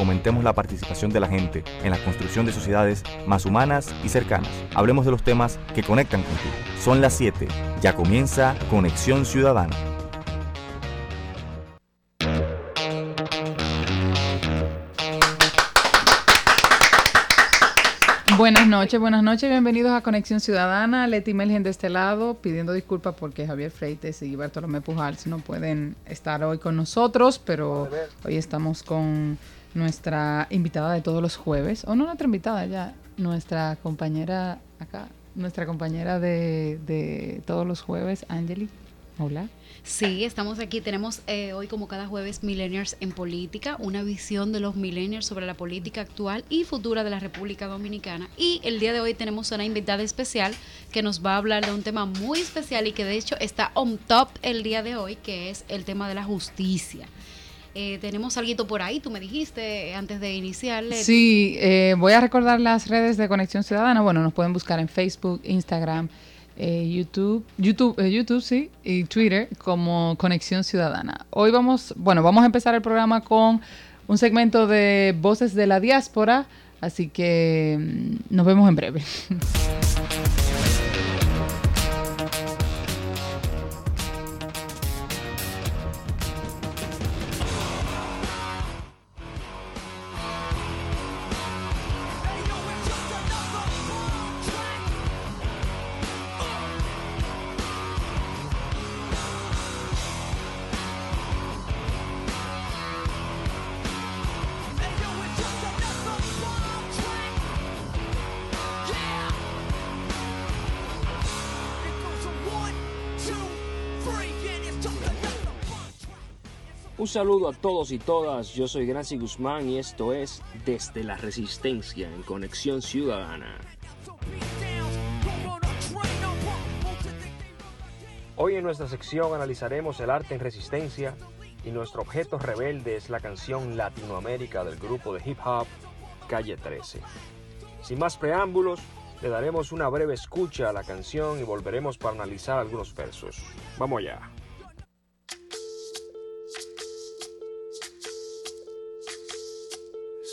fomentemos la participación de la gente en la construcción de sociedades más humanas y cercanas. Hablemos de los temas que conectan contigo. Son las 7. Ya comienza Conexión Ciudadana. Buenas noches, buenas noches, bienvenidos a Conexión Ciudadana. Leti Melgen de este lado, pidiendo disculpas porque Javier Freites y Bartolomé Pujals no pueden estar hoy con nosotros, pero hoy estamos con nuestra invitada de todos los jueves, o no nuestra invitada ya, nuestra compañera acá, nuestra compañera de, de todos los jueves, Angeli. Hola. Sí, estamos aquí. Tenemos eh, hoy, como cada jueves, Millennials en Política, una visión de los millennials sobre la política actual y futura de la República Dominicana. Y el día de hoy tenemos una invitada especial que nos va a hablar de un tema muy especial y que de hecho está on top el día de hoy, que es el tema de la justicia. Eh, tenemos algo por ahí, tú me dijiste antes de iniciar. Sí, eh, voy a recordar las redes de Conexión Ciudadana. Bueno, nos pueden buscar en Facebook, Instagram, eh, YouTube, YouTube, eh, YouTube, sí, y Twitter como Conexión Ciudadana. Hoy vamos, bueno, vamos a empezar el programa con un segmento de voces de la diáspora, así que mm, nos vemos en breve. saludo a todos y todas, yo soy Gracie Guzmán y esto es Desde la Resistencia en Conexión Ciudadana. Hoy en nuestra sección analizaremos el arte en resistencia y nuestro objeto rebelde es la canción Latinoamérica del grupo de hip hop Calle 13. Sin más preámbulos, le daremos una breve escucha a la canción y volveremos para analizar algunos versos. Vamos allá.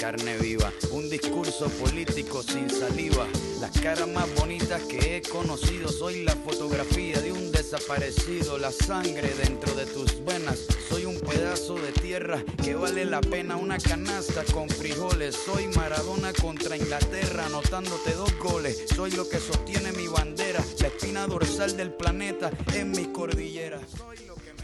carne viva, un discurso político sin saliva. Las caras más bonitas que he conocido, soy la fotografía de un desaparecido, la sangre dentro de tus venas. Soy un pedazo de tierra que vale la pena una canasta con frijoles. Soy Maradona contra Inglaterra, anotándote dos goles. Soy lo que sostiene mi bandera, la espina dorsal del planeta en mis cordilleras.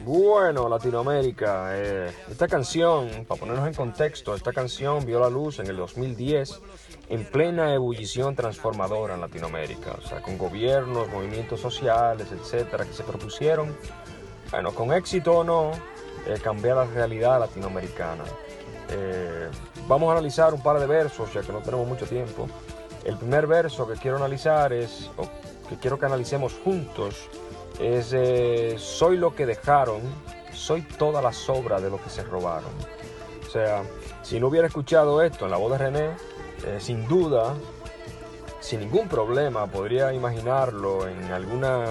Bueno, Latinoamérica, eh, esta canción, para ponernos en contexto, esta canción vio la luz en el 2010 en plena ebullición transformadora en Latinoamérica, o sea, con gobiernos, movimientos sociales, etcétera, que se propusieron, bueno, con éxito o no, eh, cambiar la realidad latinoamericana. Eh, vamos a analizar un par de versos, ya que no tenemos mucho tiempo. El primer verso que quiero analizar es, o que quiero que analicemos juntos, es eh, Soy lo que dejaron, soy toda la sobra de lo que se robaron. O sea, si no hubiera escuchado esto en la voz de René, eh, sin duda, sin ningún problema, podría imaginarlo en alguna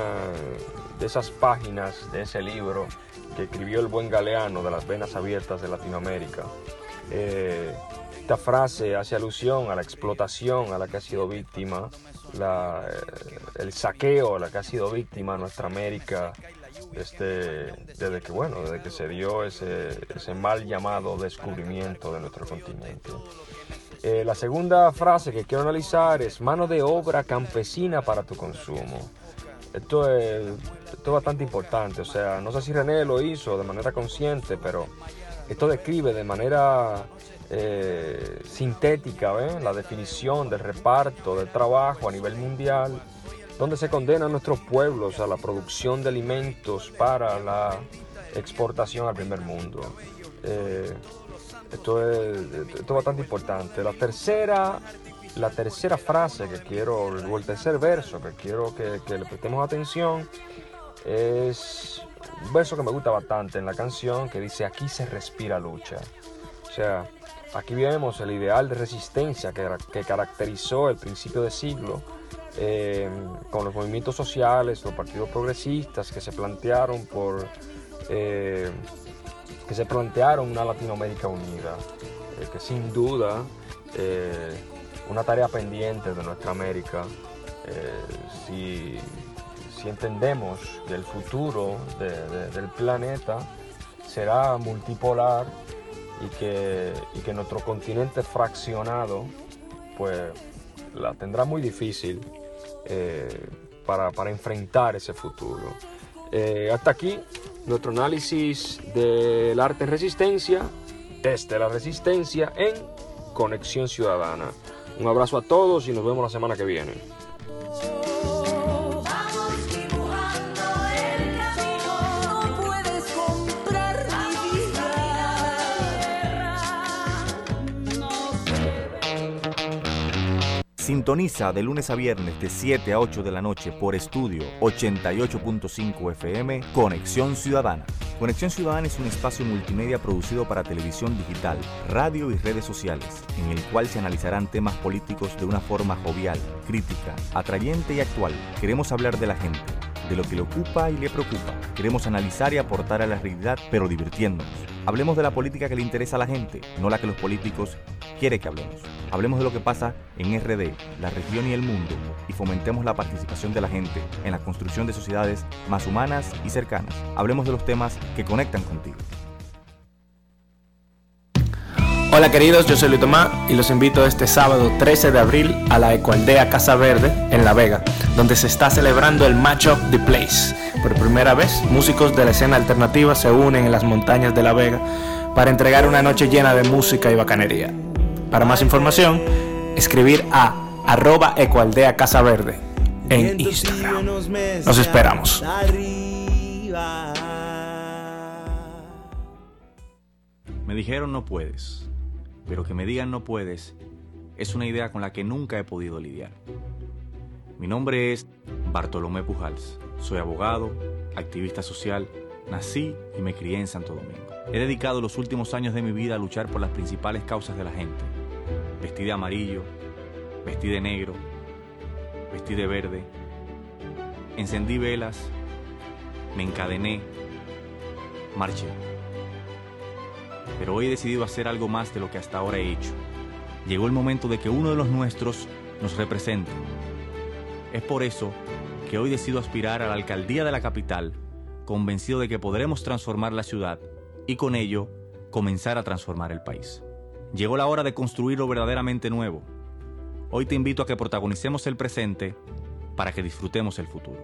de esas páginas de ese libro que escribió el buen Galeano de las venas abiertas de Latinoamérica. Eh, esta frase hace alusión a la explotación a la que ha sido víctima, la, eh, el saqueo la que ha sido víctima nuestra América desde, desde que bueno, desde que se dio ese, ese mal llamado descubrimiento de nuestro continente. Eh, la segunda frase que quiero analizar es mano de obra campesina para tu consumo. esto es, esto es bastante importante. O sea, no sé si René lo hizo de manera consciente, pero esto describe de manera eh, sintética la definición del reparto del trabajo a nivel mundial, donde se condena a nuestros pueblos a la producción de alimentos para la exportación al primer mundo. Eh, esto, es, bastante importante. La tercera, la tercera frase que quiero, o el tercer verso que quiero que le prestemos atención es un verso que me gusta bastante en la canción que dice aquí se respira lucha. O sea, aquí vemos el ideal de resistencia que, que caracterizó el principio de siglo eh, con los movimientos sociales, los partidos progresistas que se plantearon por eh, que se plantearon una Latinoamérica unida, eh, que sin duda una tarea pendiente de nuestra América. si, si, entendemos que el futuro del planeta será multipolar y que, y que nuestro continente fraccionado pues la tendrá muy difícil eh, para, enfrentar ese futuro. Eh, hasta aquí nuestro análisis del arte en resistencia, desde la resistencia en Conexión Ciudadana. Un abrazo a todos y nos vemos la semana que viene. Sintoniza de lunes a viernes de 7 a 8 de la noche por estudio 88.5 FM Conexión Ciudadana. Conexión Ciudadana es un espacio multimedia producido para televisión digital, radio y redes sociales, en el cual se analizarán temas políticos de una forma jovial, crítica, atrayente y actual. Queremos hablar de la gente, de lo que le ocupa y le preocupa. Queremos analizar y aportar a la realidad, pero divirtiéndonos. Hablemos de la política que le interesa a la gente, no la que los políticos quieren que hablemos. Hablemos de lo que pasa en RD, la región y el mundo, y fomentemos la participación de la gente en la construcción de sociedades más humanas y cercanas. Hablemos de los temas que conectan contigo. Hola queridos, yo soy Luis Tomás y los invito este sábado 13 de abril a la Ecualdea Casa Verde en La Vega, donde se está celebrando el Match of The Place. Por primera vez, músicos de la escena alternativa se unen en las montañas de La Vega para entregar una noche llena de música y bacanería. Para más información, escribir a arroba Ecualdea Casa Verde en Instagram. Nos esperamos. Me dijeron no puedes pero que me digan no puedes es una idea con la que nunca he podido lidiar. Mi nombre es Bartolomé Pujals. Soy abogado, activista social, nací y me crié en Santo Domingo. He dedicado los últimos años de mi vida a luchar por las principales causas de la gente. Vestí de amarillo, vestí de negro, vestí de verde, encendí velas, me encadené, marché pero hoy he decidido hacer algo más de lo que hasta ahora he hecho. Llegó el momento de que uno de los nuestros nos represente. Es por eso que hoy decido aspirar a la alcaldía de la capital, convencido de que podremos transformar la ciudad y con ello comenzar a transformar el país. Llegó la hora de construir lo verdaderamente nuevo. Hoy te invito a que protagonicemos el presente para que disfrutemos el futuro.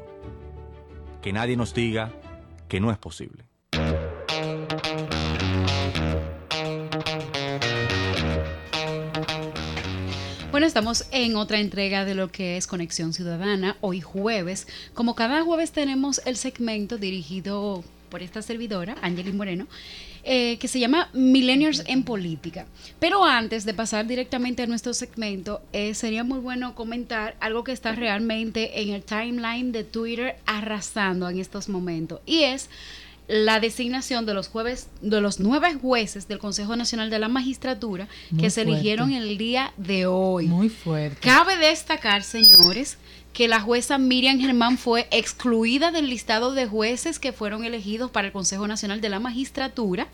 Que nadie nos diga que no es posible. Bueno, estamos en otra entrega de lo que es Conexión Ciudadana, hoy jueves. Como cada jueves tenemos el segmento dirigido por esta servidora, Angelina Moreno, eh, que se llama Millennials en Política. Pero antes de pasar directamente a nuestro segmento, eh, sería muy bueno comentar algo que está realmente en el timeline de Twitter arrasando en estos momentos. Y es la designación de los jueves, de los nueve jueces del Consejo Nacional de la Magistratura que se eligieron el día de hoy. Muy fuerte. Cabe destacar, señores, que la jueza Miriam Germán fue excluida del listado de jueces que fueron elegidos para el Consejo Nacional de la Magistratura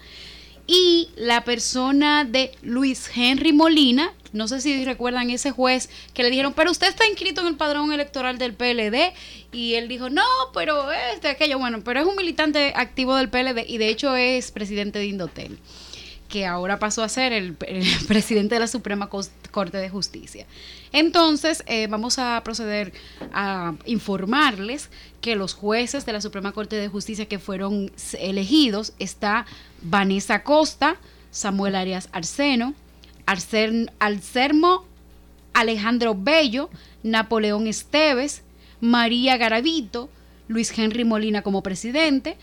y la persona de Luis Henry Molina, no sé si recuerdan ese juez que le dijeron, pero usted está inscrito en el padrón electoral del PLD y él dijo, no, pero este, aquello, bueno, pero es un militante activo del PLD y de hecho es presidente de Indotel. Que ahora pasó a ser el, presidente de la Suprema Corte de Justicia. Entonces, eh, vamos a proceder a informarles que los jueces de la Suprema Corte de Justicia que fueron elegidos está Vanessa Costa, Samuel Arias Arseno, Alcermo Alejandro Bello, Napoleón Esteves, María Garavito, Luis Henry Molina como presidente,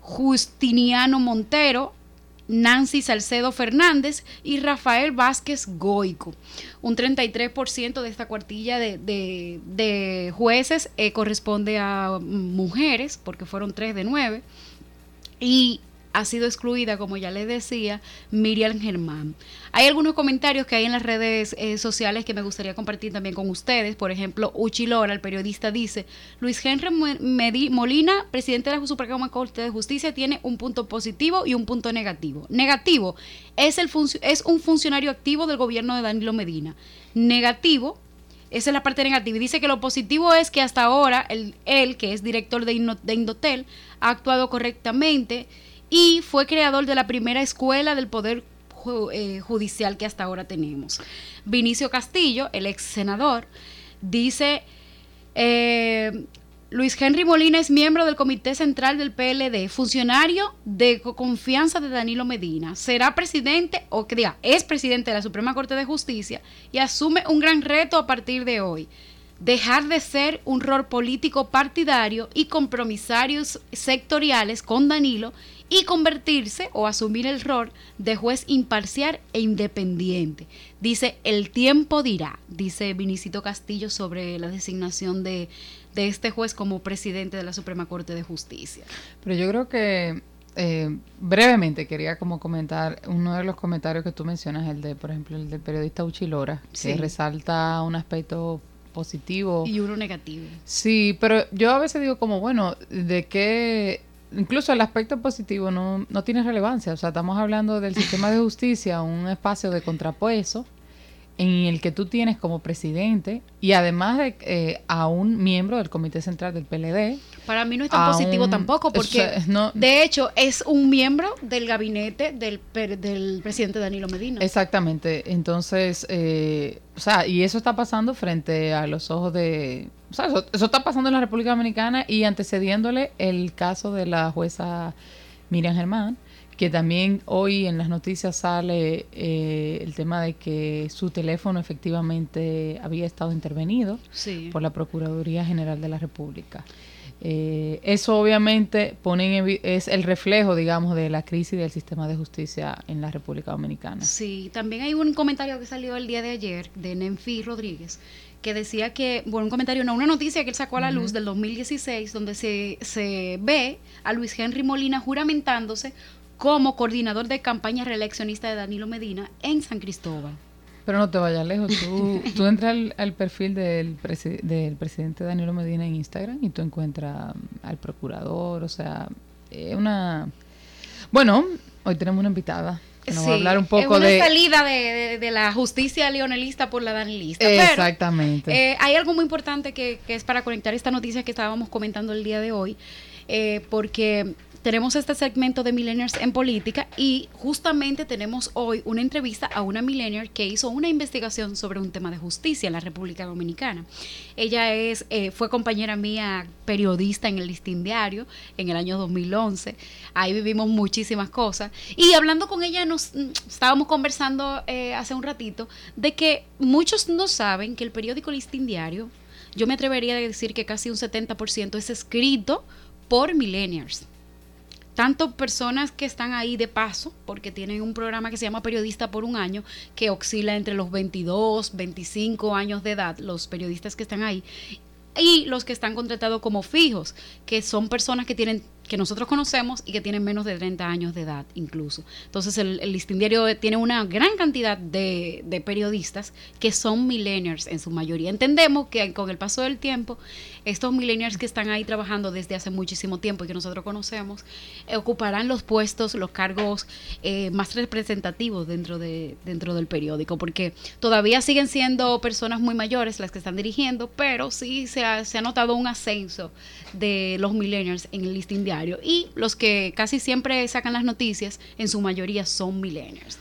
Justiniano Montero, Nancy Salcedo Fernández y Rafael Vázquez Goico. Un 33% de esta cuartilla de, jueces eh, corresponde a mujeres, porque fueron tres de nueve. Y ha sido excluida, como ya les decía, Miriam Germán. Hay algunos comentarios que hay en las redes eh, sociales que me gustaría compartir también con ustedes. Por ejemplo, Uchi Lora, el periodista, dice, Luis Henry Molina, presidente de la Suprema Corte de Justicia, tiene un punto positivo y un punto negativo. Negativo, es, el es un funcionario activo del gobierno de Danilo Medina. Negativo, esa es la parte negativa. Y dice que lo positivo es que hasta ahora él, que es director de, de Indotel, ha actuado correctamente y fue creador de la primera escuela del Poder eh, Judicial que hasta ahora tenemos. Vinicio Castillo, el ex senador, dice, eh, Luis Henry Molina es miembro del Comité Central del PLD, funcionario de confianza de Danilo Medina. Será presidente, o que diga, es presidente de la Suprema Corte de Justicia y asume un gran reto a partir de hoy dejar de ser un rol político partidario y compromisarios sectoriales con Danilo y convertirse o asumir el rol de juez imparcial e independiente. Dice, el tiempo dirá, dice Vinicito Castillo sobre la designación de, este juez como presidente de la Suprema Corte de Justicia. Pero yo creo que eh, brevemente quería como comentar uno de los comentarios que tú mencionas, el de, por ejemplo, el del periodista Uchilora, que resalta un aspecto positivo. Y uno negativo. Sí, pero yo a veces digo como, bueno, ¿de qué incluso el aspecto positivo no, no tiene relevancia. O sea, estamos hablando del sistema de justicia, un espacio de contrapuesto en el que tú tienes como presidente y además de eh, a un miembro del comité central del PLD. Para mí no es tan positivo tampoco, porque de hecho es un miembro del gabinete del, del presidente Danilo Medina. Exactamente. Entonces, eh, o sea, y eso está pasando frente a los ojos de... O sea, eso, eso está pasando en la República Dominicana y antecediéndole el caso de la jueza Miriam Germán que también hoy en las noticias sale eh, el tema de que su teléfono efectivamente había estado intervenido por la Procuraduría General de la República. Eh, eso obviamente pone es el reflejo, digamos, de la crisis del sistema de justicia en la República Dominicana. Sí, también hay un comentario que salió el día de ayer de Nenfi Rodríguez que decía que, bueno, un comentario, no, una noticia que él sacó a la luz del 2016, donde se, se ve a Luis Henry Molina juramentándose como coordinador de campaña reeleccionista de Danilo Medina en San Cristóbal. Pero no te vayas lejos, tú, entras al, perfil del, del presidente Danilo Medina en Instagram y tú encuentras al procurador, o sea, es una... Bueno, hoy tenemos una invitada. Que nos va a hablar un poco es una de salida de, la justicia leonelista por la danilista. Exactamente. Eh, hay algo muy importante que, que, es para conectar esta noticia que estábamos comentando el día de hoy, eh, porque tenemos este segmento de Millennials en Política y justamente tenemos hoy una entrevista a una millennial que hizo una investigación sobre un tema de justicia en la República Dominicana. Ella es, eh, fue compañera mía periodista en el Listín Diario en el año 2011. Ahí vivimos muchísimas cosas. Y hablando con ella, nos mm, estábamos conversando eh, hace un ratito de que muchos no saben que el periódico Listín Diario, yo me atrevería a decir que casi un 70% es escrito por millennials tanto personas que están ahí de paso, porque tienen un programa que se llama Periodista por un año, que oscila entre los 22, 25 años de edad, los periodistas que están ahí, y los que están contratados como fijos, que son personas que tienen que nosotros conocemos y que tienen menos de 30 años de edad incluso. Entonces el, el listín diario tiene una gran cantidad de, de, periodistas que son millennials en su mayoría. Entendemos que con el paso del tiempo, estos millennials que están ahí trabajando desde hace muchísimo tiempo y que nosotros conocemos, eh, ocuparán los puestos, los cargos eh, más representativos dentro, de, dentro del periódico, porque todavía siguen siendo personas muy mayores las que están dirigiendo, pero sí se ha, se ha notado un ascenso de los millennials en el diario diario y los que casi siempre sacan las noticias, en su mayoría son millennials.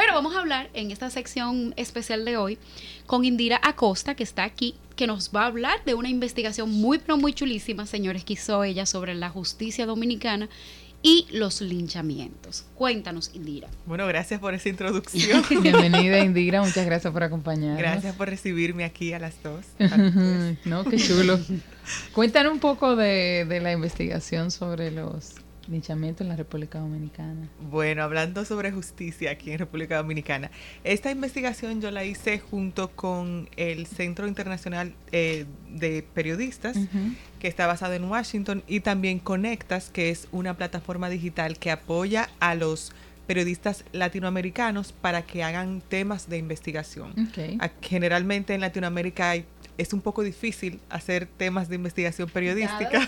Pero vamos a hablar en esta sección especial de hoy con Indira Acosta, que está aquí, que nos va a hablar de una investigación muy, pero muy chulísima, señores, que hizo ella sobre la justicia dominicana y los linchamientos. Cuéntanos, Indira. Bueno, gracias por esa introducción. Bienvenida, Indira. Muchas gracias por acompañarnos. Gracias por recibirme aquí a las dos. no, qué chulo. Cuéntanos un poco de, de la investigación sobre los linchamientos en la República Dominicana. Bueno, hablando sobre justicia aquí en República Dominicana, esta investigación yo la hice junto con el Centro Internacional eh, de Periodistas, que está basado en Washington, y también Conectas, que es una plataforma digital que apoya a los periodistas latinoamericanos para que hagan temas de investigación. Generalmente en Latinoamérica hay es un poco difícil hacer temas de investigación periodística.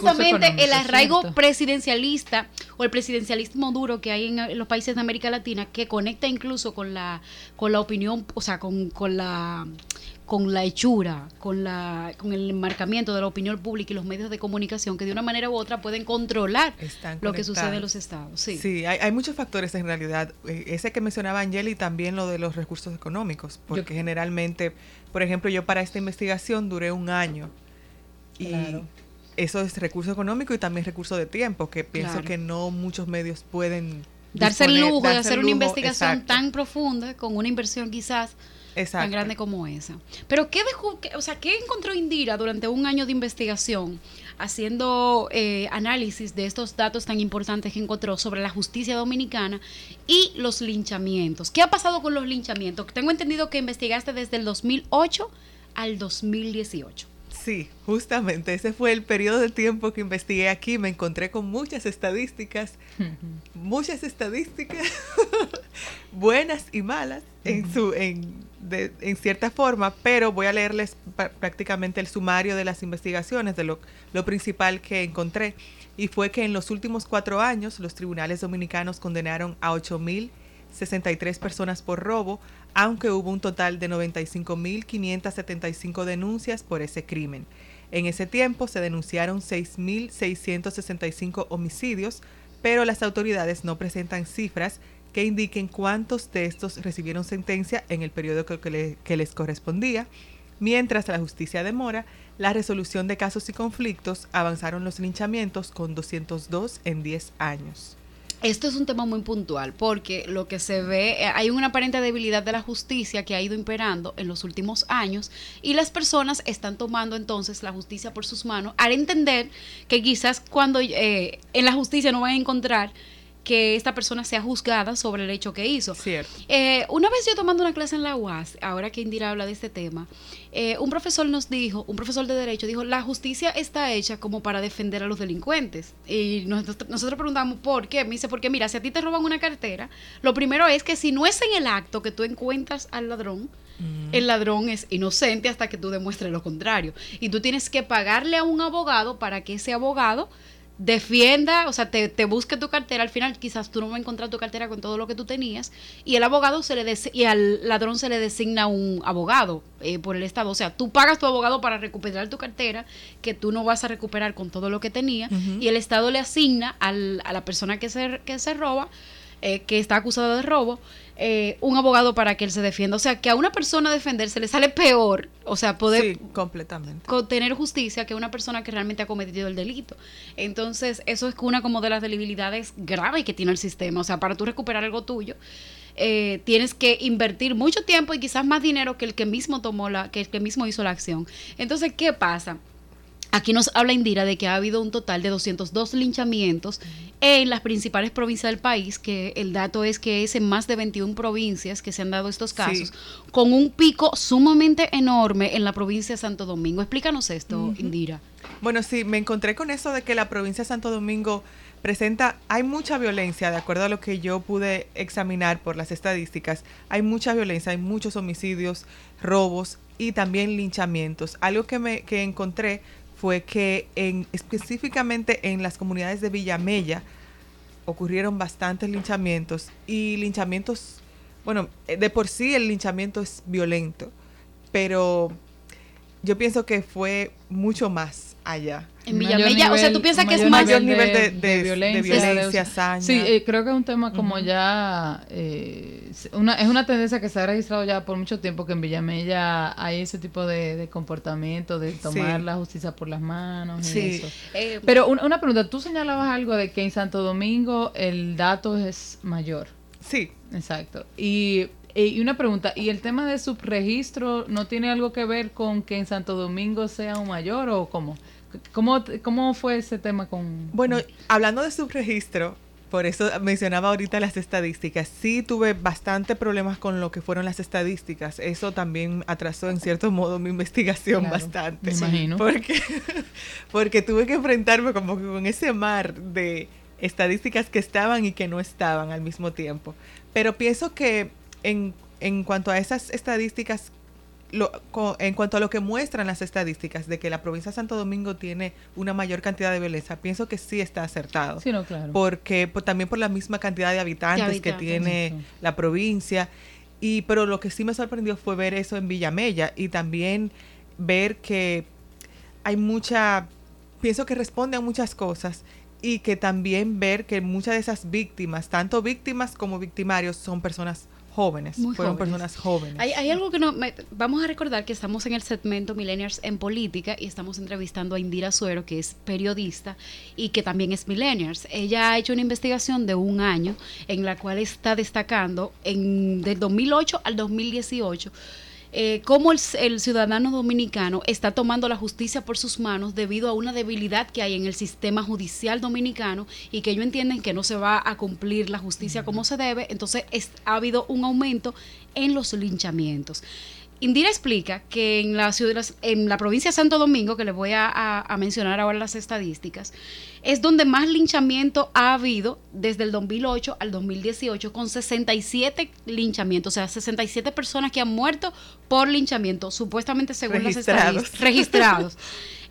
justamente, el arraigo presidencialista o el presidencialismo duro que hay en, los países de América Latina que conecta incluso con la con la opinión, o sea, con, con la con la hechura, con, la, con el enmarcamiento de la opinión pública y los medios de comunicación que de una manera u otra pueden controlar lo que sucede en los estados. Sí, sí hay, hay, muchos factores en realidad. Eh, ese que mencionaba Angeli también lo de los recursos económicos, porque generalmente, por ejemplo, yo para esta investigación duré un año y eso es recurso económico y también recurso de tiempo, que pienso que no muchos medios pueden... Darse el lujo de hacer una investigación tan profunda con una inversión quizás tan grande como esa. Pero ¿qué o sea, qué encontró Indira durante un año de investigación haciendo eh, análisis de estos datos tan importantes que encontró sobre la justicia dominicana y los linchamientos? ¿Qué ha pasado con los linchamientos? Tengo entendido que investigaste desde el 2008 al 2018. Sí, justamente ese fue el periodo de tiempo que investigué aquí. Me encontré con muchas estadísticas, muchas estadísticas buenas y malas en su en en cierta forma, pero voy a leerles prácticamente el sumario de las investigaciones, de lo, lo principal que encontré. Y fue que en los últimos cuatro años los tribunales dominicanos condenaron a 8.063 personas por robo, aunque hubo un total de 95.575 denuncias por ese crimen. En ese tiempo se denunciaron 6.665 homicidios, pero las autoridades no presentan cifras que indiquen cuántos de estos recibieron sentencia en el periodo que, les correspondía. Mientras la justicia demora, la resolución de casos y conflictos avanzaron los linchamientos con 202 en 10 años. Esto es un tema muy puntual porque lo que se ve, eh, hay una aparente debilidad de la justicia que ha ido imperando en los últimos años y las personas están tomando entonces la justicia por sus manos al entender que quizás cuando eh, en la justicia no van a encontrar que esta persona sea juzgada sobre el hecho que hizo. Cierto. Eh, una vez yo tomando una clase en la UAS, ahora que Indira habla de este tema, eh, un profesor nos dijo, un profesor de derecho dijo, la justicia está hecha como para defender a los delincuentes. Y nosotros, nosotros preguntamos, ¿por qué? Me dice, porque mira, si a ti te roban una cartera, lo primero es que si no es en el acto que tú encuentras al ladrón, mm. el ladrón es inocente hasta que tú demuestres lo contrario. Y tú tienes que pagarle a un abogado para que ese abogado defienda, o sea, te, te, busque tu cartera, al final quizás tú no vas a encontrar tu cartera con todo lo que tú tenías y el abogado se le y al ladrón se le designa un abogado eh, por el Estado, o sea, tú pagas tu abogado para recuperar tu cartera que tú no vas a recuperar con todo lo que tenía y el Estado le asigna al, a la persona que se, que se roba, eh, que está acusada de robo, eh, un abogado para que él se defienda. O sea, que a una persona defenderse le sale peor, o sea, poder completamente. tener justicia que una persona que realmente ha cometido el delito. Entonces, eso es una como de las debilidades graves que tiene el sistema. O sea, para tú recuperar algo tuyo, eh, tienes que invertir mucho tiempo y quizás más dinero que el que mismo tomó la, que el que mismo hizo la acción. Entonces, ¿qué pasa? Aquí nos habla Indira de que ha habido un total de 202 linchamientos en las principales provincias del país, que el dato es que es en más de 21 provincias que se han dado estos casos, con un pico sumamente enorme en la provincia de Santo Domingo. Explícanos esto, Indira. Bueno, sí, me encontré con eso de que la provincia de Santo Domingo presenta, hay mucha violencia, de acuerdo a lo que yo pude examinar por las estadísticas, hay mucha violencia, hay muchos homicidios, robos y también linchamientos. Algo que, me, que encontré fue que en, específicamente en las comunidades de Villamella ocurrieron bastantes linchamientos y linchamientos, bueno, eh, de por sí el linchamiento es violento, pero yo pienso que fue mucho más allá. En Mayor Villamella, o sea, tú piensas que es mayor más... mayor nivel de- de- de violencia, violencia, de-. Sí, eh, creo que es un tema como ya, eh, una, es una tendencia que se ha registrado ya por mucho tiempo que en Villamella hay ese tipo de, de comportamiento, de tomar Sí. la justicia por las manos y Sí. eso. eh, Pero una, una pregunta, tú señalabas algo de que en Santo Domingo el dato es mayor. Sí, Exacto. Y, y una pregunta, ¿y el tema de subregistro no tiene algo que ver con que en Santo Domingo sea un mayor o cómo? ¿Cómo, cómo fue ese tema con...? Bueno, hablando de subregistro, por eso mencionaba ahorita las estadísticas, sí tuve bastante problemas con lo que fueron las estadísticas. Eso también atrasó en cierto modo mi investigación Claro, bastante. me imagino. Porque, porque tuve que enfrentarme como que con ese mar de estadísticas que estaban y que no estaban al mismo tiempo. Pero pienso que en, en cuanto a esas estadísticas lo- co- en cuanto a lo que muestran las estadísticas de que la provincia de Santo Domingo tiene una mayor cantidad de violencia, pienso que sí está acertado. Sí, no, claro. Porque por- también por la misma cantidad de habitantes, De que tiene Eso. la provincia. Y pero lo que sí me sorprendió fue ver eso en Villamella y también ver que hay mucha, pienso que responde a muchas cosas y que también ver que muchas de esas víctimas, tanto víctimas como victimarios, son personas jóvenes, Muy fueron jóvenes. personas jóvenes. Hay, hay algo que no. me- vamos a recordar que estamos en el segmento Millennials en Política y estamos entrevistando a Indira Suero, que es periodista y que también es Millennials. Ella ha hecho una investigación de un año en la cual está destacando en, del 2008 al 2018 eh, cómo el, el ciudadano dominicano está tomando la justicia por sus manos debido a una debilidad que hay en el sistema judicial dominicano y que ellos entienden que no se va a cumplir la justicia como se debe, entonces es- ha habido un aumento en los linchamientos. Indira explica que en la, ciudad, en la provincia de Santo Domingo, que les voy a, a- a mencionar ahora las estadísticas, es donde más linchamiento ha habido desde el 2008 al 2018, con 67 linchamientos, o sea, 67 personas que han muerto por linchamiento, supuestamente según Registrados. las estadísticas. Registrados.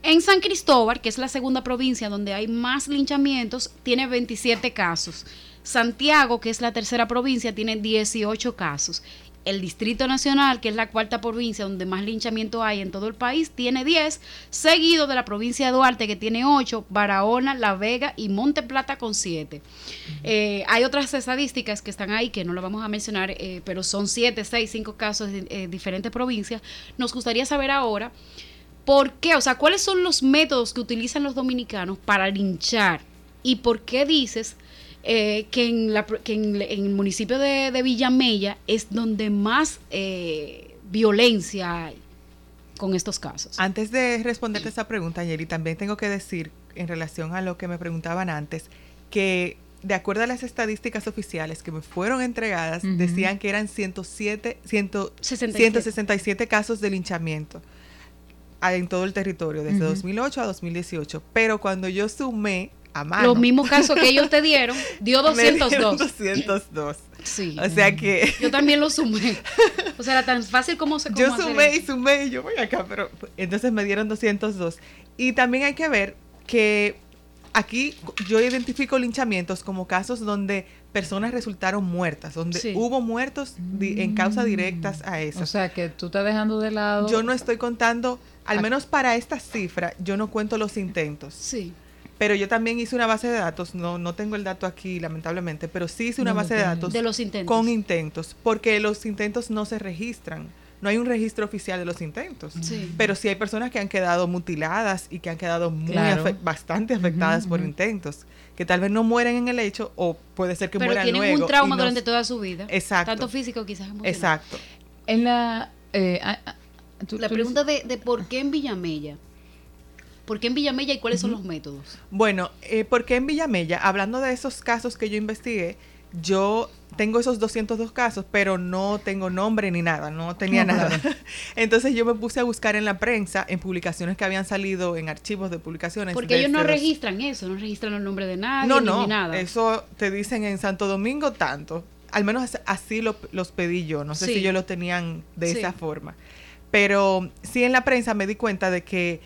En San Cristóbal, que es la segunda provincia donde hay más linchamientos, tiene 27 casos. Santiago, que es la tercera provincia, tiene 18 casos. El Distrito Nacional, que es la cuarta provincia donde más linchamiento hay en todo el país, tiene 10, seguido de la provincia de Duarte, que tiene 8, Barahona, La Vega y Monte Plata con 7. Eh, hay otras estadísticas que están ahí que no lo vamos a mencionar, eh, pero son 7, 6, 5 casos en eh, diferentes provincias. Nos gustaría saber ahora por qué, o sea, cuáles son los métodos que utilizan los dominicanos para linchar y por qué dices eh, que, en, la, que en, en el municipio de, de Villamella es donde más eh, violencia hay con estos casos. Antes de responderte esa pregunta, Yeri, también tengo que decir, en relación a lo que me preguntaban antes, que de acuerdo a las estadísticas oficiales que me fueron entregadas, decían que eran 107, 100 67. 167 casos de linchamiento ah, en todo el territorio, desde Ujú. 2008 a 2018. Pero cuando yo sumé a mano... Los mismos casos que ellos te dieron, dio me dieron 202. 202. Sí. O sea que... Yo también lo sumé. O sea, era tan fácil como se Yo hacer sumé y sumé y yo voy acá, pero entonces me dieron 202. Y también hay que ver que aquí yo identifico linchamientos como casos donde personas resultaron muertas, donde Sí. hubo muertos di- en causa directas a eso. O sea, que tú estás dejando de lado... yo no estoy contando, al menos para esta cifra, yo no cuento los intentos. Sí. Pero yo también hice una base de datos, no, no tengo el dato aquí lamentablemente, pero sí hice una No lo base de datos De los intentos. con intentos, porque los intentos no se registran. No hay un registro oficial de los intentos. Sí. Pero sí hay personas que han quedado mutiladas y que han quedado muy Claro. afe- bastante afectadas por intentos, que tal vez no mueren en el hecho o puede ser que Pero mueran tienen luego. un trauma y no- durante toda su vida. Exacto. Tanto físico quizás emocional. Exacto. En la... eh, tú- La tú pregunta de, de por qué en Villamella. ¿Por qué en Villamella y cuáles son los métodos? Bueno, eh, porque en Villamella, hablando de esos casos que yo investigué, yo tengo esos 202 casos, pero no tengo nombre ni nada, no tenía No, nada. claro. Entonces yo me puse a buscar en la prensa, en publicaciones que habían salido en archivos de publicaciones. Porque ellos no los- registran eso, no registran el nombre de nadie No, ni, no, ni nada. eso te dicen en Santo Domingo tanto. Al menos as- así lo- los pedí yo, no sé Sí. si ellos lo tenían de Sí. esa forma. Pero sí en la prensa me di cuenta de que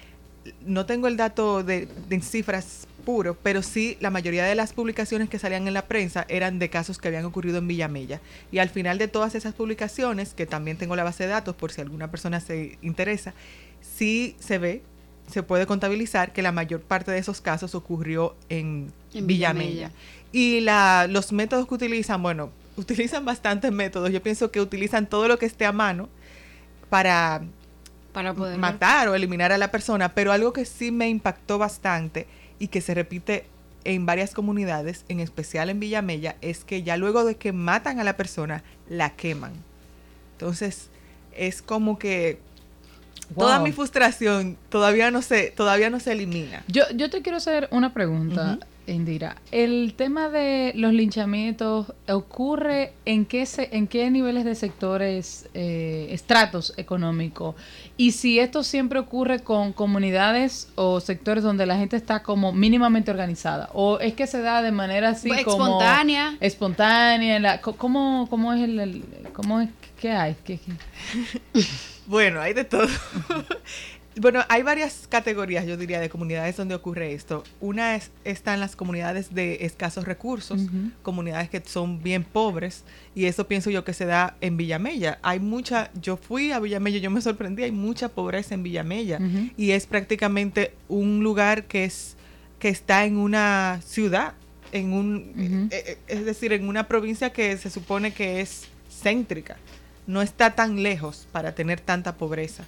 no tengo el dato de, cifras puro, pero sí la mayoría de las publicaciones que salían en la prensa eran de casos que habían ocurrido en Villamella. Y al final de todas esas publicaciones, que también tengo la base de datos por si alguna persona se interesa, sí se ve se puede contabilizar que la mayor parte de esos casos ocurrió en, En Villamella. Villamella. Y la, los métodos que utilizan, bueno, utilizan bastantes métodos. Yo pienso que utilizan todo lo que esté a mano para Para poder matar o eliminar a la persona, pero algo que sí me impactó bastante y que se repite en varias comunidades, en especial en Villamella, es que ya luego de que matan a la persona, la queman. Entonces, es como que toda mi frustración todavía no se, todavía no se elimina. Yo, yo te quiero hacer una pregunta. Indira. El tema de los linchamientos ocurre en qué se, en qué niveles de sectores, eh, estratos económicos. Y si esto siempre ocurre con comunidades o sectores donde la gente está como mínimamente organizada. O es que se da de manera así como Espontánea. espontánea. la- ¿Cómo, cómo es el, el- cómo es qué hay? ¿Qué- qué? Bueno, hay de todo. Bueno, hay varias categorías, yo diría, de comunidades donde ocurre esto. Una es, están las comunidades de escasos recursos, comunidades que son bien pobres, y eso pienso yo que se da en Villamella. Hay mucha, yo fui a Villamella, yo me sorprendí, hay mucha pobreza en Villamella, Ujú. y es prácticamente un lugar que es que está en una ciudad, en un, eh, eh, es decir, en una provincia que se supone que es céntrica no está tan lejos para tener tanta pobreza.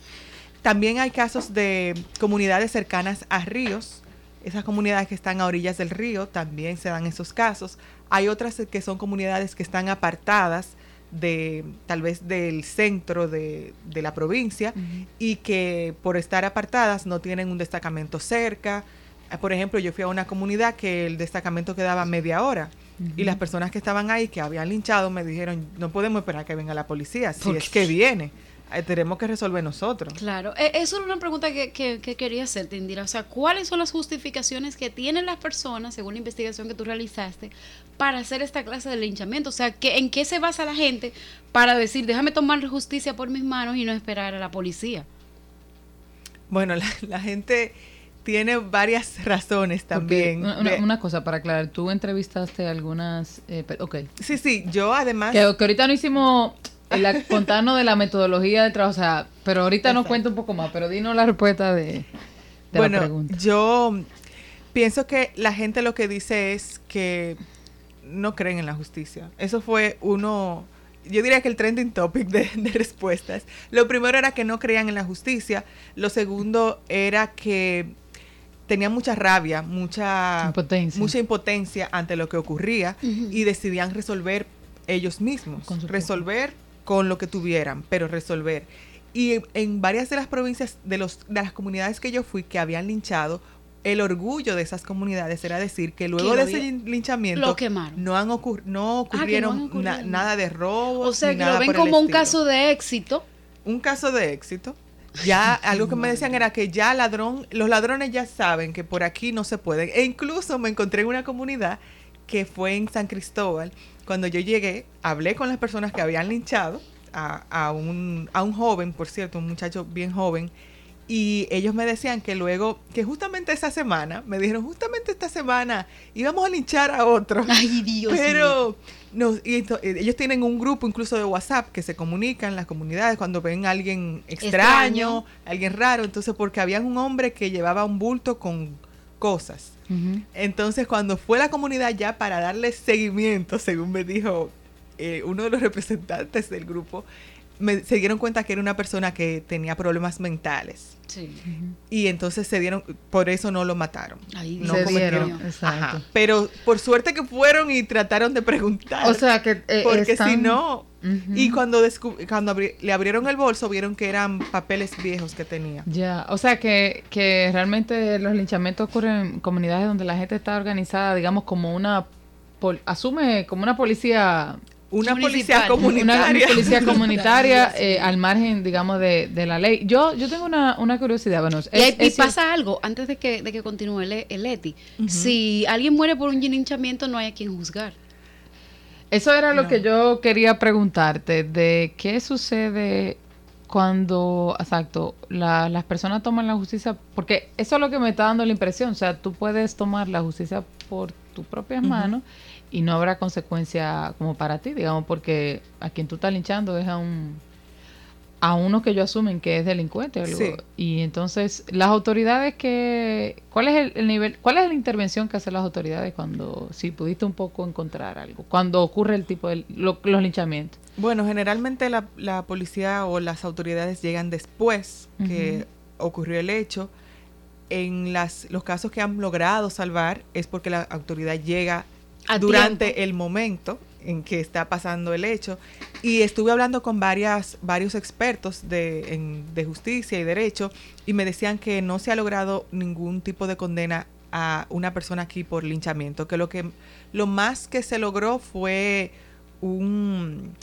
También hay casos de comunidades cercanas a ríos, esas comunidades que están a orillas del río, también se dan esos casos. Hay otras que son comunidades que están apartadas de tal vez del centro de, de la provincia y que por estar apartadas no tienen un destacamento cerca. Eh, Por ejemplo, yo fui a una comunidad que el destacamento quedaba media hora y las personas que estaban ahí, que habían linchado, me dijeron, no podemos esperar que venga la policía, si ¿Por es qué? que viene, tenemos que resolver nosotros. Claro, Eh, eso era una pregunta que, que- que quería hacerte, Indira. O sea, ¿cuáles son las justificaciones que tienen las personas, según la investigación que tú realizaste, para hacer esta clase de linchamiento? O sea, ¿qué, ¿en qué se basa la gente para decir, déjame tomar justicia por mis manos y no esperar a la policía? Bueno, la, la gente tiene varias razones también. una, una- de- una cosa para aclarar, tú entrevistaste algunas... Eh, ok. sí, sí, yo además... Que, que ahorita no hicimos la, contarnos de la metodología de trabajo, o sea, pero ahorita nos cuenta un poco más, pero dinos la respuesta de, de la bueno, pregunta. yo pienso que la gente lo que dice es que no creen en la justicia. Eso fue uno, yo diría que el trending topic de, de respuestas. Lo primero era que no creían en la justicia. Lo segundo era que tenían mucha rabia, mucha Impotencia. mucha impotencia ante lo que ocurría y decidían resolver ellos mismos, resolver con lo que tuvieran, pero resolver. Y en varias de las provincias, de, los, de las comunidades que yo fui, que habían linchado, el orgullo de esas comunidades era decir que luego de ese linchamiento no, han ocur- no Ah, no ocurrieron han ocurrido. na- nada de robos. O sea, ni que nada lo ven como un caso de éxito. Un caso de éxito. Ya algo que me decían era que ya ladrón, los ladrones ya saben que por aquí no se pueden. E incluso me encontré en una comunidad que fue en San Cristóbal. Cuando yo llegué, hablé con las personas que habían linchado a, a un, a un joven, por cierto, un muchacho bien joven. Y ellos me decían que luego, que justamente esa semana, me dijeron, justamente esta semana íbamos a linchar a otro. Ay, Dios. Pero no, y eh, ellos tienen un grupo incluso de WhatsApp que se comunican en las comunidades cuando ven a alguien extraño, Extraño. alguien raro. Entonces, porque había un hombre que llevaba un bulto con cosas. Entonces, cuando fue la comunidad ya para darle seguimiento, según me dijo eh, uno de los representantes del grupo, me, se dieron cuenta que era una persona que tenía problemas mentales. Sí. Y entonces se dieron, por eso no lo mataron. Ay, no Se cometieron. dieron, exacto. Ajá. Pero por suerte que fueron y trataron de preguntar. O sea que eh, porque están- si no, Y cuando cuando abri- le abrieron el bolso vieron que eran papeles viejos que tenía. Ya, o sea que, que realmente los linchamientos ocurren en comunidades donde la gente está organizada, digamos, como una... pol- asume como una policía Una policía una comunitaria. policía comunitaria eh, al margen, digamos, de, de la ley. Yo yo tengo una, una curiosidad, bueno, es- Y, hay- y es- pasa algo, antes de que, de que continúe el, el ETI. Si alguien muere por un linchamiento, no hay a quien juzgar. Eso era lo que yo quería preguntarte, de qué sucede cuando, exacto, la- las personas toman la justicia, porque eso es lo que me está dando la impresión, o sea, tú puedes tomar la justicia por tus propias manos y no habrá consecuencia como para ti, digamos, porque a quien tú estás linchando es a un, a uno que ellos asumen que es delincuente. Y entonces, las autoridades que... ¿Cuál es el, nivel, cuál es la intervención que hacen las autoridades cuando, si pudiste un poco encontrar algo, cuando ocurre el tipo de los linchamientos? Bueno, generalmente la, la, policía o las autoridades llegan después que ocurrió el hecho. En las, los casos que han logrado salvar es porque la autoridad llega durante el momento en que está pasando el hecho. Y estuve hablando con varias, varios expertos de, de justicia y derecho y me decían que no se ha logrado ningún tipo de condena a una persona aquí por linchamiento, que lo que lo más que se logró fue un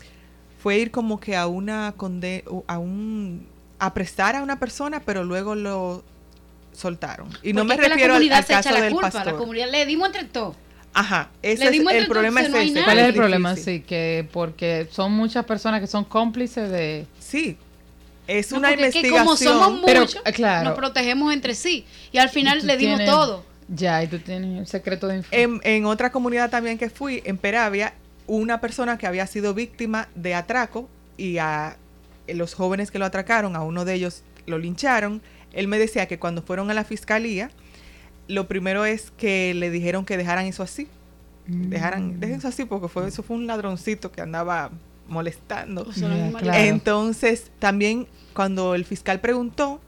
fue ir como que a una condena a un apresar a una persona, pero luego lo soltaron. Y no me refiero al, caso del pastor. La comunidad le dimos entre todos. Ajá, ese es el problema es ese. ¿Cuál es el problema? Sí, que porque son muchas personas que son cómplices de... Sí, es una investigación. como somos muchos, claro, nos protegemos entre sí y al final le dimos todo. Ya, y tú tienes el secreto de en, en, otra comunidad también que fui, en Peravia, una persona que había sido víctima de atraco y a los jóvenes que lo atracaron, a uno de ellos lo lincharon. Él me decía que cuando fueron a la fiscalía, lo primero es que le dijeron que dejaran eso así. Dejaran, mm. dejen eso así porque fue, eso fue un ladroncito que andaba molestando. Entonces, también cuando el fiscal preguntó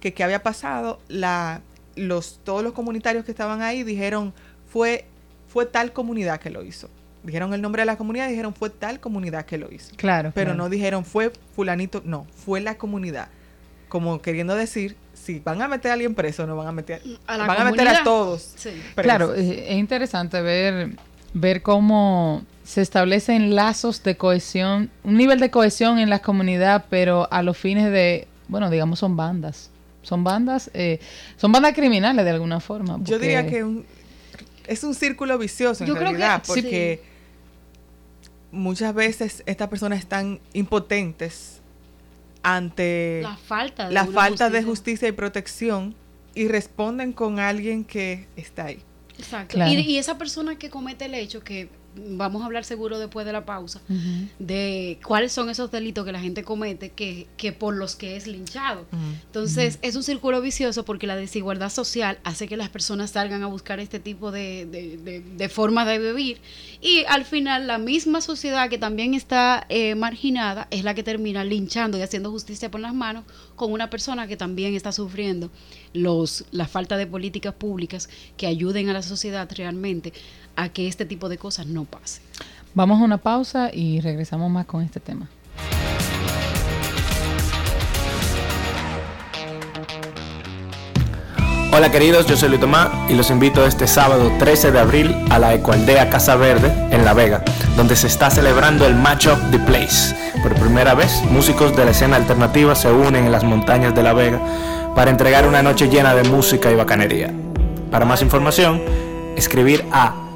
que qué había pasado, la, los, todos los comunitarios que estaban ahí dijeron fue, fue tal comunidad que lo hizo. Dijeron el nombre de la comunidad y dijeron fue tal comunidad que lo hizo. Claro. Pero no dijeron fue fulanito, no, fue la comunidad. Como queriendo decir si van a meter a alguien preso, no van a meter a, van a meter a todos. Claro, es interesante ver ver cómo se establecen lazos de cohesión, un nivel de cohesión en la comunidad, pero a los fines de, bueno, digamos son bandas, son bandas, eh, son bandas criminales de alguna forma. Yo diría que es un círculo vicioso en realidad, porque muchas veces estas personas están impotentes ante la falta de, la falta justicia. de justicia y protección y responden con alguien que está ahí. Exacto. Y, y, esa persona que comete el hecho, que vamos a hablar seguro después de la pausa, de cuáles son esos delitos que la gente comete que, que por los que es linchado. Entonces, es un círculo vicioso porque la desigualdad social hace que las personas salgan a buscar este tipo de, de, de, formas de vivir y al final la misma sociedad que también está eh, marginada es la que termina linchando y haciendo justicia por las manos con una persona que también está sufriendo los, la falta de políticas públicas que ayuden a la sociedad realmente a que este tipo de cosas no pase. Vamos a una pausa y regresamos más con este tema. Hola queridos, yo soy Luis Tomás y los invito este sábado 13 de abril a la Ecualdea Casa Verde en La Vega, donde se está celebrando el Match of the Place. Por primera vez, músicos de la escena alternativa se unen en las montañas de La Vega para entregar una noche llena de música y bacanería. Para más información, escribir a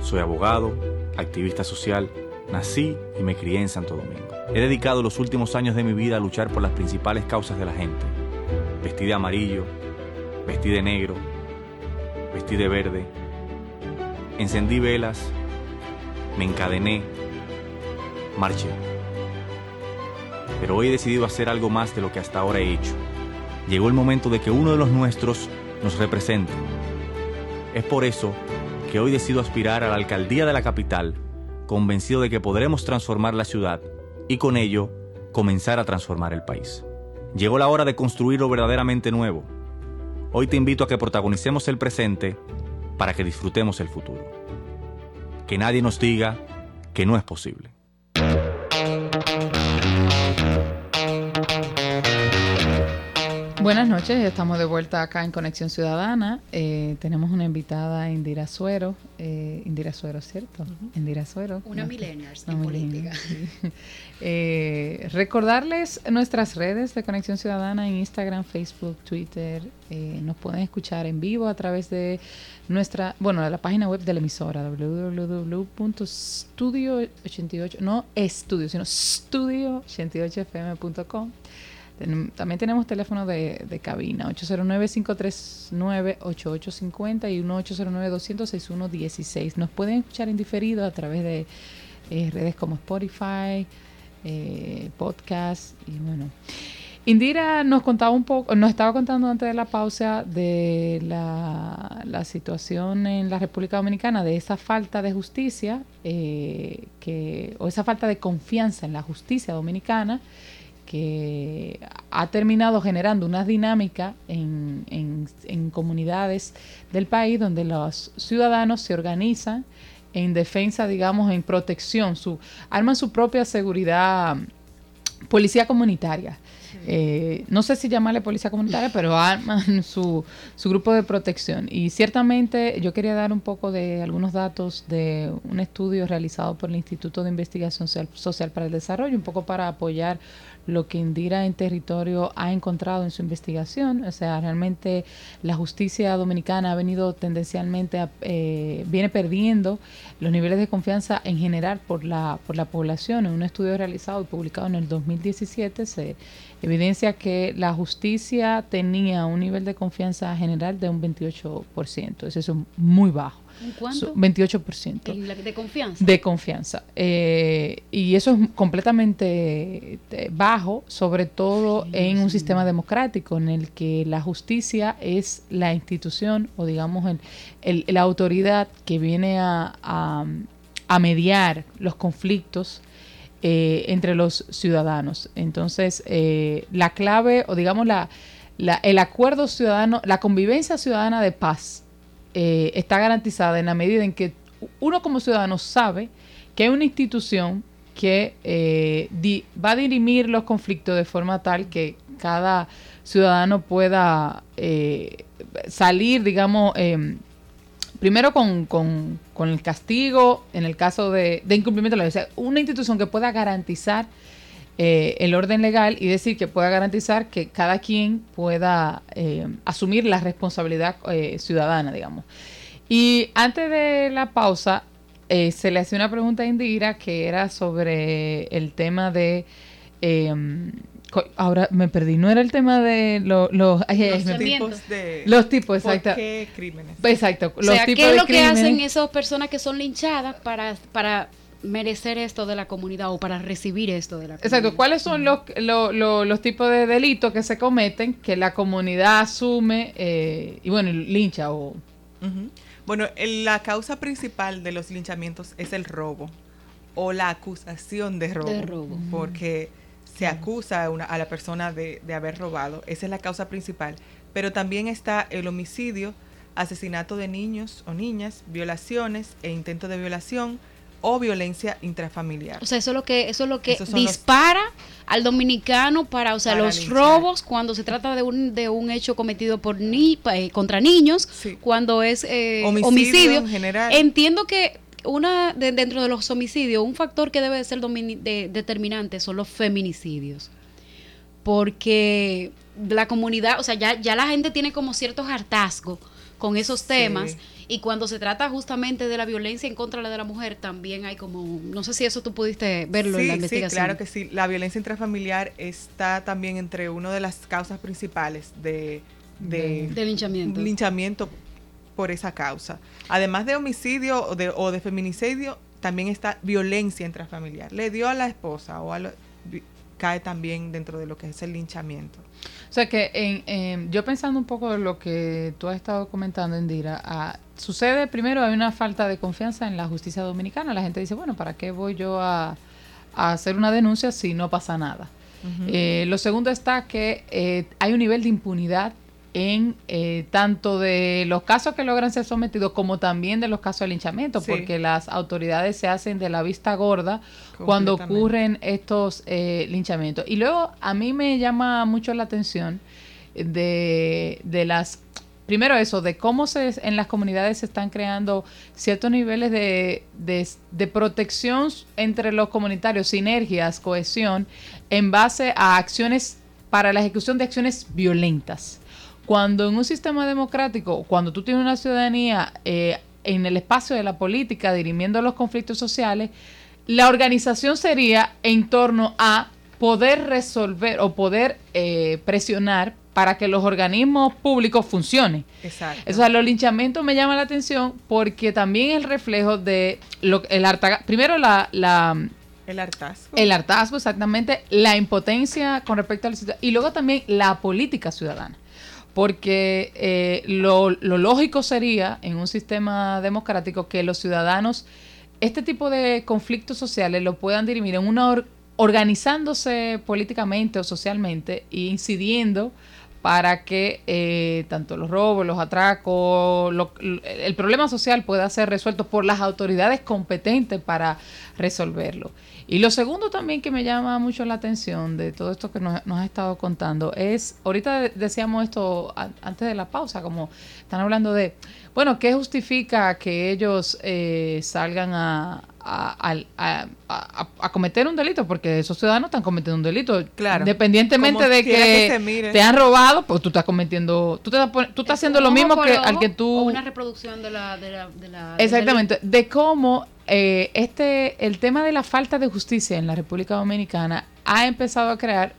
Soy abogado, activista social, nací y me crié en Santo Domingo. He dedicado los últimos años de mi vida a luchar por las principales causas de la gente. Vestí de amarillo, vestí de negro, vestí de verde. Encendí velas, me encadené, marché. Pero hoy he decidido hacer algo más de lo que hasta ahora he hecho. Llegó el momento de que uno de los nuestros nos represente es por eso que hoy decido aspirar a la alcaldía de la capital, convencido de que podremos transformar la ciudad y con ello comenzar a transformar el país. Llegó la hora de construir lo verdaderamente nuevo. Hoy te invito a que protagonicemos el presente para que disfrutemos el futuro. Que nadie nos diga que no es posible. Buenas noches, estamos de vuelta acá en Conexión Ciudadana. Eh, tenemos una invitada, Indira Suero. Eh, Indira Suero, ¿cierto? Indira Suero. Una millennials en política. Eh, recordarles nuestras redes de Conexión Ciudadana en Instagram, Facebook, Twitter. nos pueden escuchar en vivo a través de nuestra, bueno, de la página web de la emisora, www.studio88, no estudio, sino studio88fm.com. También tenemos teléfono de, de cabina, 809-539-8850 y 1809-200-6116. Nos pueden escuchar en diferido a través de eh, redes como Spotify, eh, podcast y bueno. Indira nos contaba un poco, nos estaba contando antes de la pausa de la, la situación en la República Dominicana, de esa falta de justicia, eh, que, o esa falta de confianza en la justicia dominicana, que ha terminado generando una dinámica en, en, comunidades del país donde los ciudadanos se organizan en defensa, digamos, en protección, su, arman su propia seguridad, policía comunitaria. Eh, no sé si llamarle policía comunitaria, pero arman su, su grupo de protección. Y ciertamente yo quería dar un poco de algunos datos de un estudio realizado por el Instituto de Investigación Social para el Desarrollo, un poco para apoyar lo que Indira en territorio ha encontrado en su investigación. O sea, realmente la justicia dominicana ha venido tendencialmente, a, eh, viene perdiendo los niveles de confianza en general por la, por la población. En un estudio realizado y publicado en el 2017 se evidencia que la justicia tenía un nivel de confianza general de un 28%. Eso es muy bajo. ¿En cuánto? 28%. ¿De confianza? De confianza. Eh, y eso es completamente eh, bajo, sobre todo en un sistema democrático en el que la justicia es la institución o digamos el, la autoridad que viene a, a, mediar los conflictos eh, entre los ciudadanos. Entonces, la clave o digamos la, la, el acuerdo ciudadano, la convivencia ciudadana de paz eh, está garantizada en la medida en que uno como ciudadano sabe que hay una institución que eh, va a dirimir los conflictos de forma tal que cada ciudadano pueda eh, salir, digamos, em, primero con, el castigo en el caso de, incumplimiento de la ley. una institución que pueda garantizar el orden legal y decir que pueda garantizar que cada quien pueda asumir la responsabilidad ciudadana, digamos. Y antes de la pausa, eh, se le hacía una pregunta a Indira que era sobre el tema de... Em, ahora me perdí, no era el tema de los, los tipos de... Los tipos, exacto. qué crímenes? Exacto. Los o sea, ¿qué es lo que hacen esas personas que son linchadas para, para merecer esto de la comunidad o para recibir esto de la comunidad. Exacto, ¿cuáles son los, los, tipos de delitos que se cometen que la comunidad asume eh, y bueno, lincha o... Bueno, la causa principal de los linchamientos es el robo o la acusación de robo. Porque se acusa a, una, a la persona de, haber robado. Esa es la causa principal. Pero también está el homicidio, asesinato de niños o niñas, violaciones e intento de violación o violencia intrafamiliar. O sea, eso es lo que eso es lo que dispara al dominicano para, o sea, los robos cuando se trata de un de un hecho cometido por ni, eh, contra niños, cuando es eh, homicidio, en general. Entiendo que una dentro de los homicidios, un factor que debe ser determinante son los feminicidios. Porque la comunidad, o sea, ya, ya la gente tiene como ciertos hartazgos con esos temas. Y cuando se trata justamente de la violencia en contra de la mujer, también hay como, no sé si eso tú pudiste verlo en la investigación. Sí, claro que sí. La violencia intrafamiliar está también entre una de las causas principales de, de, linchamiento. linchamiento por esa causa. Además de homicidio o de, o de feminicidio, también está violencia intrafamiliar. Le dio a la esposa o a lo, cae también dentro de lo que es el linchamiento. O sea que en, yo pensando un poco en lo que tú has estado comentando, Indira, ah, sucede primero, hay una falta de confianza en la justicia dominicana. La gente dice, bueno, ¿para qué voy yo a, hacer una denuncia si no pasa nada? Eh, lo segundo está que eh, hay un nivel de impunidad en eh, tanto de los casos que logran ser sometidos como también de los casos de linchamiento, porque las autoridades se hacen de la vista gorda cuando ocurren estos eh, linchamientos. Y luego a mí me llama mucho la atención de, de las primero eso, de cómo se, en las comunidades se están creando ciertos niveles de, de, protección entre los comunitarios, sinergias, cohesión, en base a acciones para la ejecución de acciones violentas. Cuando en un sistema democrático, cuando tú tienes una ciudadanía eh, en el espacio de la política dirimiendo los conflictos sociales, la organización sería en torno a poder resolver o poder eh, presionar para que los organismos públicos funcionen. Exacto. O sea, los linchamientos me llaman la atención porque también es el reflejo de lo, el hartazgo. Primero, la, la, el hartazgo. El hartazgo, exactamente. La impotencia con respecto a la Y luego también la política ciudadana porque eh, lo, lógico sería en un sistema democrático que los ciudadanos este tipo de conflictos sociales lo puedan dirimir en organizándose políticamente o socialmente e incidiendo para que eh, tanto los robos, los atracos, el problema social pueda ser resuelto por las autoridades competentes para resolverlo. Y lo segundo también que me llama mucho la atención de todo esto que nos, nos has estado contando es, ahorita decíamos esto antes de la pausa, como están hablando de, bueno, ¿qué justifica que ellos eh, salgan a, a, cometer un delito? Porque esos ciudadanos están cometiendo un delito. Claro. Independientemente de que, te han robado, pues tú estás cometiendo, tú, te, tú estás haciendo lo mismo que al que tú... una reproducción de la... De la, de la Exactamente, de cómo eh, este, el tema de la falta de justicia en la República Dominicana ha empezado a crear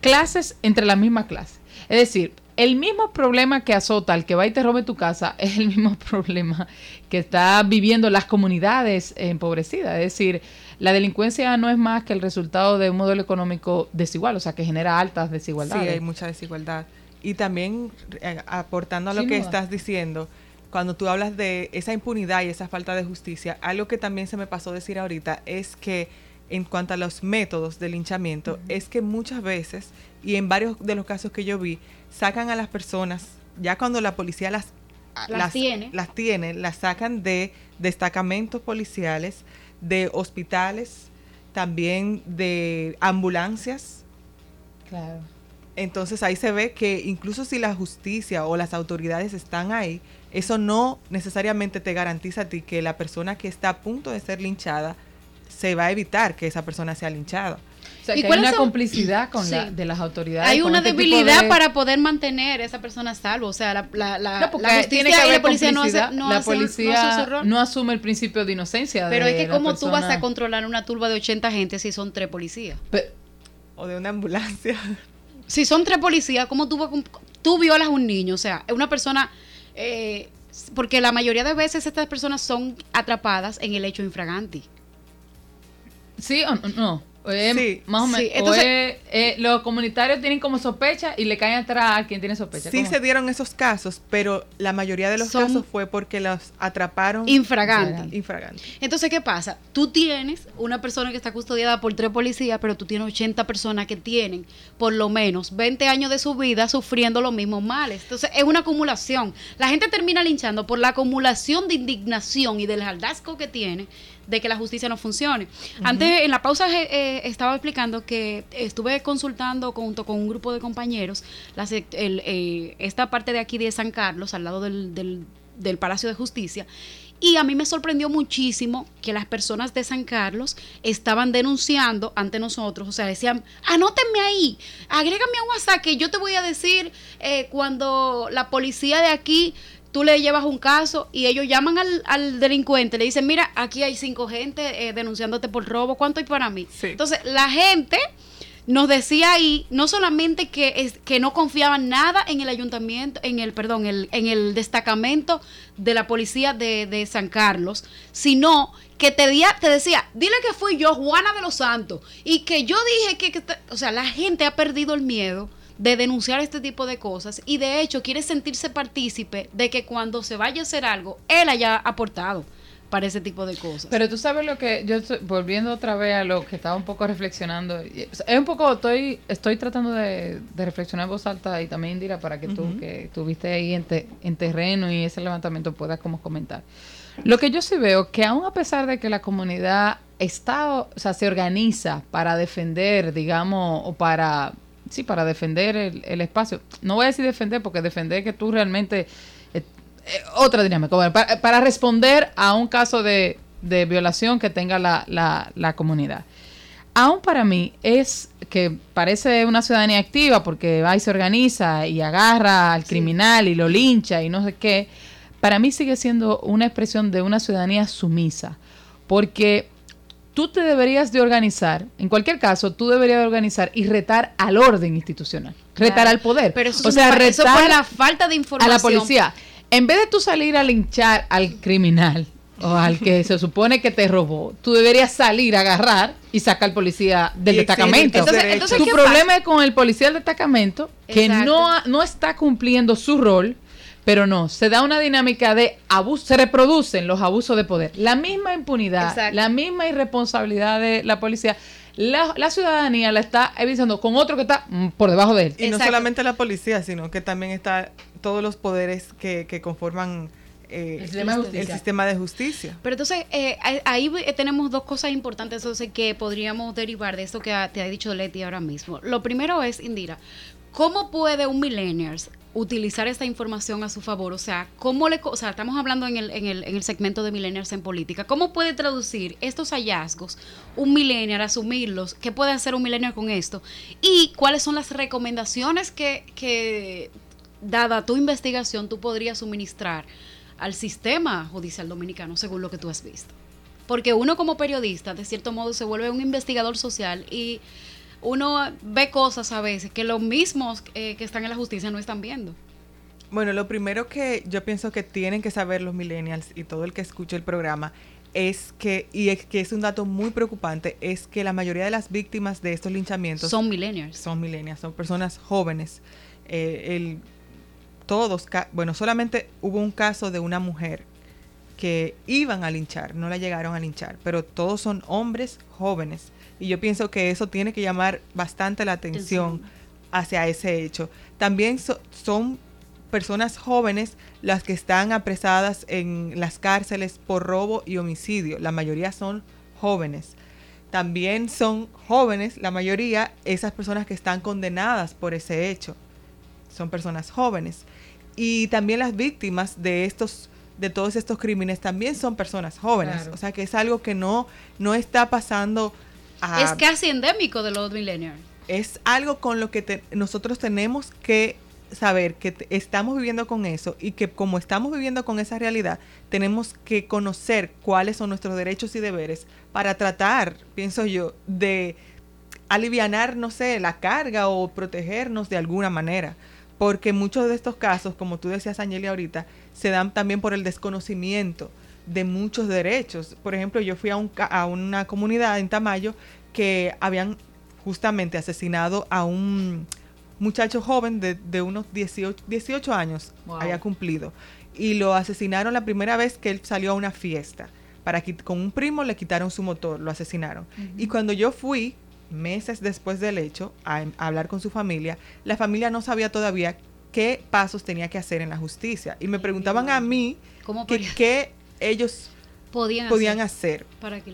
clases entre la misma clase. Es decir, el mismo problema que azota al que va y te robe tu casa es el mismo problema que está viviendo las comunidades empobrecidas. Es decir, la delincuencia no es más que el resultado de un modelo económico desigual, o sea, que genera altas desigualdades. Sí, hay mucha desigualdad. Y también eh, aportando a lo que estás diciendo, cuando tú hablas de esa impunidad y esa falta de justicia, algo que también se me pasó decir ahorita es que en cuanto a los métodos de linchamiento, es que muchas veces, y en varios de los casos que yo vi, sacan a las personas, ya cuando la policía las, las, tiene. las tiene, las sacan de destacamentos policiales, de hospitales, también de ambulancias. Claro. Entonces ahí se ve que incluso si la justicia o las autoridades están ahí, eso no necesariamente te garantiza a ti que la persona que está a punto de ser linchada se va a evitar que esa persona sea linchada. O sea, ¿Y hay una complicidad con la, de las autoridades. Hay una este debilidad para poder mantener a esa persona a salvo. O sea, la, la, la, tiene que haber la policía no, hace, no la policía no, asume el principio de inocencia. Pero es que como tú vas a controlar una turba de 80 gente si son tres policías. o de una ambulancia. Si son tres policías, ¿cómo tú, tú violas a un niño? O sea, una persona eh, porque la mayoría de veces estas personas son atrapadas en el hecho infraganti. Sí o no. sí, más o menos. Entonces, eh, los comunitarios tienen como sospecha y le caen atrás a quien tiene sospecha. Sí se dieron esos casos, pero la mayoría de los casos fue porque los atraparon infraganti. infraganti. Entonces, ¿qué pasa? Tú tienes una persona que está custodiada por tres policías, pero tú tienes 80 personas que tienen por lo menos 20 años de su vida sufriendo los mismos males. Entonces, es una acumulación. La gente termina linchando por la acumulación de indignación y del haldazgo que tiene de que la justicia no funcione. Antes, en la pausa, eh, eh, estaba explicando que estuve consultando junto con un grupo de compañeros eh, esta parte de aquí de San Carlos, al lado del, del, Palacio de Justicia, y a mí me sorprendió muchísimo que las personas de San Carlos estaban denunciando ante nosotros, o sea, decían, anótenme ahí, agrégame a WhatsApp que yo te voy a decir cuando la policía de aquí tú le llevas un caso y ellos llaman al, delincuente, le dicen, mira, aquí hay cinco gente eh, denunciándote por robo, ¿cuánto hay para mí? Entonces, la gente nos decía ahí no solamente que, es, que no confiaban nada en el ayuntamiento, en el, perdón, el, en el destacamento de la policía de, de San Carlos, sino que te, te decía, dile que fui yo, Juana de los Santos, y que yo dije que, que o sea, la gente ha perdido el miedo de denunciar este tipo de cosas y de hecho quiere sentirse partícipe de que cuando se vaya a hacer algo, él haya aportado. para ese tipo de cosas. Pero tú sabes lo que yo estoy, volviendo otra vez a lo que estaba un poco reflexionando, es un poco estoy estoy tratando de, reflexionar en voz alta y también Indira para que tú que estuviste ahí en, en terreno y ese levantamiento puedas como comentar. Lo que yo sí veo que aún a pesar de que la comunidad está, o sea, se organiza para defender, digamos, o para sí, para defender el, el espacio. No voy a decir defender porque defender que tú realmente eh, otra dinámica, para, responder a un caso de, violación que tenga la, la, comunidad. Aún para mí es que parece una ciudadanía activa porque va y se organiza y agarra al criminal y lo lincha y no sé qué. Para mí sigue siendo una expresión de una ciudadanía sumisa. Porque tú te deberías de organizar, en cualquier caso, tú deberías de organizar y retar al orden institucional, retar al poder. Pero eso, o sea, retar la falta de información. A la policía en vez de tú salir a linchar al criminal o al que se supone que te robó, tú deberías salir a agarrar y sacar al policía del destacamento. Entonces, tu problema es con el policía del destacamento que no, no está cumpliendo su rol, pero no, se da una dinámica de abuso, se reproducen los abusos de poder. La misma impunidad, la misma irresponsabilidad de la policía la, ciudadanía la está evidenciando con otro que está mm, por debajo de él. Y no solamente la policía, sino que también está todos los poderes que, que conforman eh, el, sistema de justicia. Pero entonces, eh, ahí tenemos dos cosas importantes entonces, que podríamos derivar de esto que te ha dicho Leti ahora mismo. Lo primero es, Indira, ¿cómo puede un millennials utilizar esta información a su favor? O sea, ¿cómo le, o sea, estamos hablando en el, en, el, en el segmento de millennials en política. ¿Cómo puede traducir estos hallazgos un millennial, asumirlos? ¿Qué puede hacer un millennial con esto? ¿Y cuáles son las recomendaciones que, que dada tu investigación, tú podrías suministrar al sistema judicial dominicano según lo que tú has visto? Porque uno como periodista, de cierto modo, se vuelve un investigador social y uno ve cosas a veces que los mismos eh, que están en la justicia no están viendo. Bueno, lo primero que yo pienso que tienen que saber los millennials y todo el que escuche el programa es que, y es que es un dato muy preocupante, es que la mayoría de las víctimas de estos linchamientos son millennials. Son millennials, son personas jóvenes. Eh, el, todos, bueno, solamente hubo un caso de una mujer que iban a linchar, no la llegaron a linchar, pero todos son hombres jóvenes y yo pienso que eso tiene que llamar bastante la atención hacia ese hecho. También son personas jóvenes las que están apresadas en las cárceles por robo y homicidio. La mayoría son jóvenes. También son jóvenes, la mayoría, esas personas que están condenadas por ese hecho. Son personas jóvenes. Y también las víctimas de estos de todos estos crímenes también son personas jóvenes. O sea que es algo que no, no está pasando es casi endémico de los millennials. Es algo con lo que nosotros tenemos que saber que estamos viviendo con eso y que como estamos viviendo con esa realidad, tenemos que conocer cuáles son nuestros derechos y deberes para tratar, pienso yo, de alivianar, no sé, la carga o protegernos de alguna manera. Porque muchos de estos casos, como tú decías, Angelia, ahorita, se dan también por el desconocimiento de muchos derechos. Por ejemplo, yo fui a, un, a una comunidad en Tamayo que habían justamente asesinado a un muchacho joven de, de unos 18, 18 años, había cumplido, y lo asesinaron la primera vez que él salió a una fiesta. Para que con un primo le quitaron su motor, lo asesinaron. Y cuando yo fui, meses después del hecho, a, hablar con su familia, la familia no sabía todavía qué pasos tenía que hacer en la justicia. Y me preguntaban a mí qué ellos podían, hacer, para que,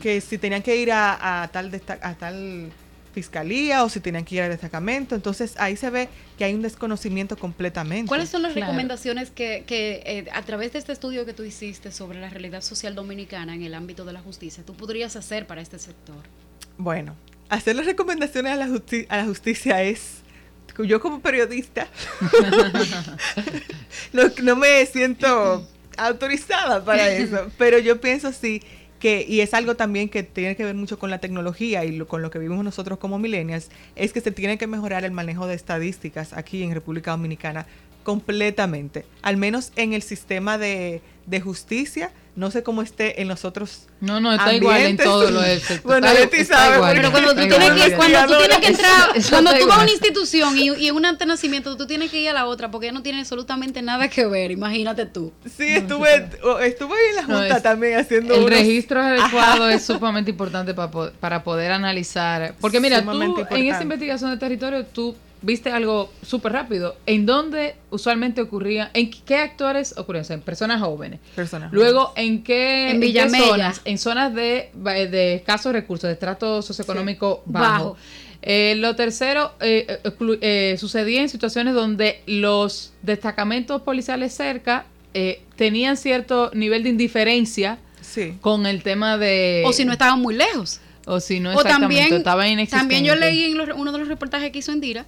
que si tenían que ir a, tal a tal fiscalía o si tenían que ir al destacamento. Entonces ahí se ve que hay un desconocimiento completamente. ¿Cuáles son las recomendaciones que, que eh, a través de este estudio que tú hiciste sobre la realidad social dominicana en el ámbito de la justicia, tú podrías hacer para este sector? Bueno, hacer las recomendaciones a la, a la justicia es yo como periodista no me siento autorizada para eso. Pero yo pienso sí que, y es algo también que tiene que ver mucho con la tecnología y con lo que vivimos nosotros como millennials, es que se tiene que mejorar el manejo de estadísticas aquí en República Dominicana completamente. Al menos en el sistema de, de justicia no sé cómo esté en los otros. No, no, está igual en todo lo de Bueno, Leti sabe. Pero cuando tú tienes que, cuando tú tienes que entrar, cuando tú vas a una institución y, y en un nacimiento, tú tienes que ir a la otra porque no tiene absolutamente nada que ver. Imagínate tú. Sí, estuve, estuve en la Junta también haciendo. El registro adecuado es sumamente importante para, para poder analizar. Porque mira, tú en esa investigación de territorio, tú viste algo súper rápido. ¿En dónde usualmente ocurría? ¿En qué actores ocurrían? en personas jóvenes. Personas Luego, ¿en qué, en zonas? En zonas de, de escasos recursos, de estrato socioeconómico bajo. Eh, lo tercero, eh, eh, sucedía en situaciones donde los destacamentos policiales cerca tenían cierto nivel de indiferencia con el tema de... O si no estaban muy lejos. O si no, exactamente, también, También yo leí en uno de los reportajes que hizo Endira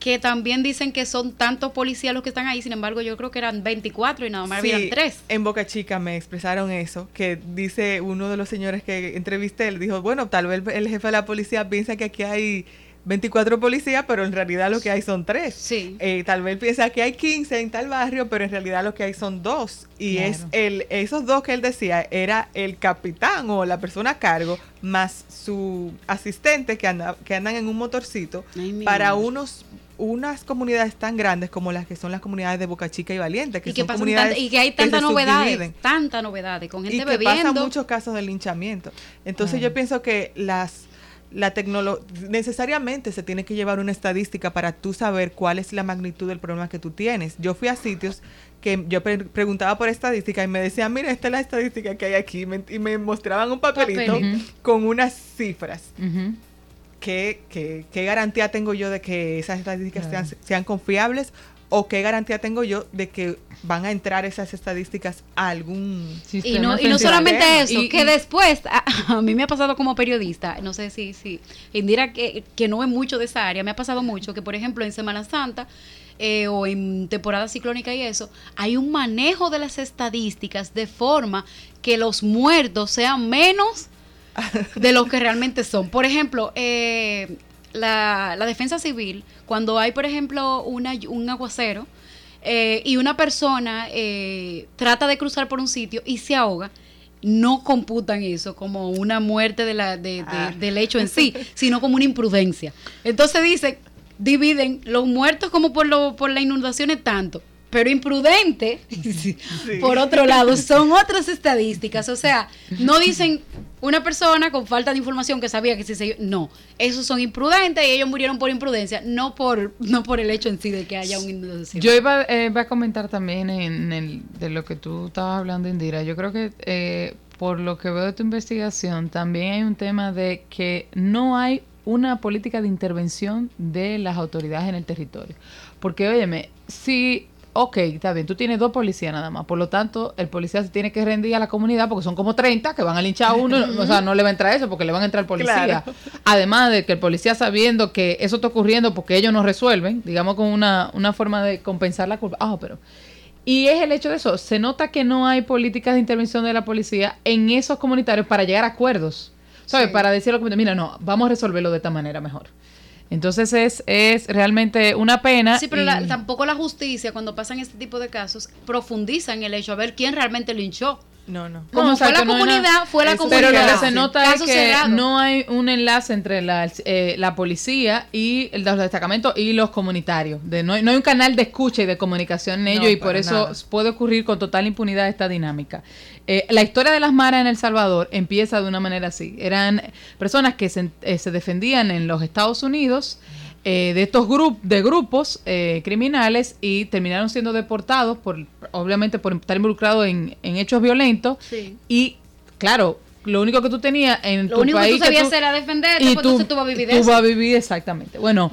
que también dicen que son tantos policías los que están ahí, sin embargo yo creo que eran 24 y nada más habían tres. En Boca Chica me expresaron eso, que dice uno de los señores que entrevisté, él dijo, bueno, tal vez el jefe de la policía piensa que aquí hay 24 policías, pero en realidad lo que hay son tres. Sí. Eh, tal vez piensa que hay 15 en tal barrio, pero en realidad lo que hay son dos. Y es el, esos dos que él decía, era el capitán o la persona a cargo, más su asistente que, anda, que andan en un motorcito para unos unas comunidades tan grandes como las que son las comunidades de Boca Chica y Valiente, que, son comunidades y que hay tantas novedades, tanta novedades, con gente y que bebiendo. pasan muchos casos de linchamiento. Entonces yo pienso que las la tecnología necesariamente se tiene que llevar una estadística para tú saber cuál es la magnitud del problema que tú tienes. Yo fui a sitios que yo preguntaba por estadística y me decían, mira, esta es la estadística que hay aquí, y me mostraban un papelito con unas cifras. ¿Qué, garantía tengo yo de que esas estadísticas sean, confiables? ¿O qué garantía tengo yo de que van a entrar esas estadísticas a algún y no, y no solamente eso, que después, a, mí me ha pasado como periodista, no sé si, si Indira que, que no es mucho de esa área, me ha pasado mucho que por ejemplo en Semana Santa eh, o en temporada ciclónica y eso, hay un manejo de las estadísticas de forma que los muertos sean menos de lo que realmente son. Por ejemplo, eh, la, defensa civil, cuando hay, por ejemplo, una, un aguacero eh, y una persona eh, trata de cruzar por un sitio y se ahoga, no computan eso como una muerte de la, ah. del hecho en sí, sino como una imprudencia. Entonces dicen, dividen los muertos como por, lo, por las inundaciones tanto pero imprudente, por otro lado, son otras estadísticas. O sea, no dicen una persona con falta de información que sabía que si se... No, esos son imprudentes y ellos murieron por imprudencia, no por no por el hecho en sí de que haya un inundación. Yo iba, eh, a comentar también en el, de lo que tú estabas hablando, Indira. Yo creo que eh, por lo que veo de tu investigación, también hay un tema de que no hay una política de intervención de las autoridades en el territorio. Porque, óyeme, si ok, está bien, tú tienes dos policías nada más, por lo tanto, el policía se tiene que rendir a la comunidad porque son como 30 que van a linchar a uno, o sea, no le va a entrar eso porque le van a entrar policía. Además de que el policía sabiendo que eso está ocurriendo porque ellos no resuelven, digamos con una, una forma de compensar la culpa. Ah, pero... Y es el hecho de eso, se nota que no hay políticas de intervención de la policía en esos comunitarios para llegar a acuerdos, ¿sabes? Para decirlo como, mira, no, vamos a resolverlo de esta manera mejor. Entonces es, es realmente una pena. Sí, pero tampoco la justicia, cuando pasan este tipo de casos, profundiza en el hecho a ver quién realmente linchó. No, no. Como fue la comunidad, fue la comunidad. Pero lo que se nota es que no hay un enlace entre la, eh, la policía y el, los destacamentos y los comunitarios. De, no, hay, no, hay un canal de escucha y de comunicación en ellos y por eso puede ocurrir con total impunidad esta dinámica. Eh, la historia de las maras en El Salvador empieza de una manera así. Eran personas que se, eh, se defendían en los Estados Unidos eh, de estos grupos de grupos eh, criminales y terminaron siendo deportados por obviamente por estar involucrados en, hechos violentos. Y claro lo único que tú tenías en lo único que tú sabías era defenderte y pues tú, tú, vas a vivir tú vas a vivir exactamente. Bueno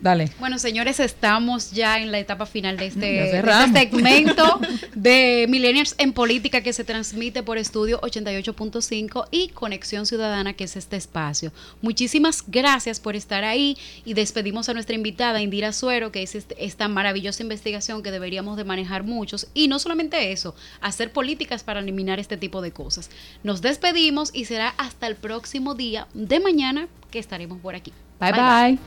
Dale. Bueno, señores, estamos ya en la etapa final de este, este segmento de Millennials en Política que se transmite por Estudio 88.5 y Conexión Ciudadana, que es este espacio. Muchísimas gracias por estar ahí y despedimos a nuestra invitada Indira Suero, que es este, esta maravillosa investigación que deberíamos de manejar muchos. Y no solamente eso, hacer políticas para eliminar este tipo de cosas. Nos despedimos y será hasta el próximo día de mañana que estaremos por aquí. bye. bye.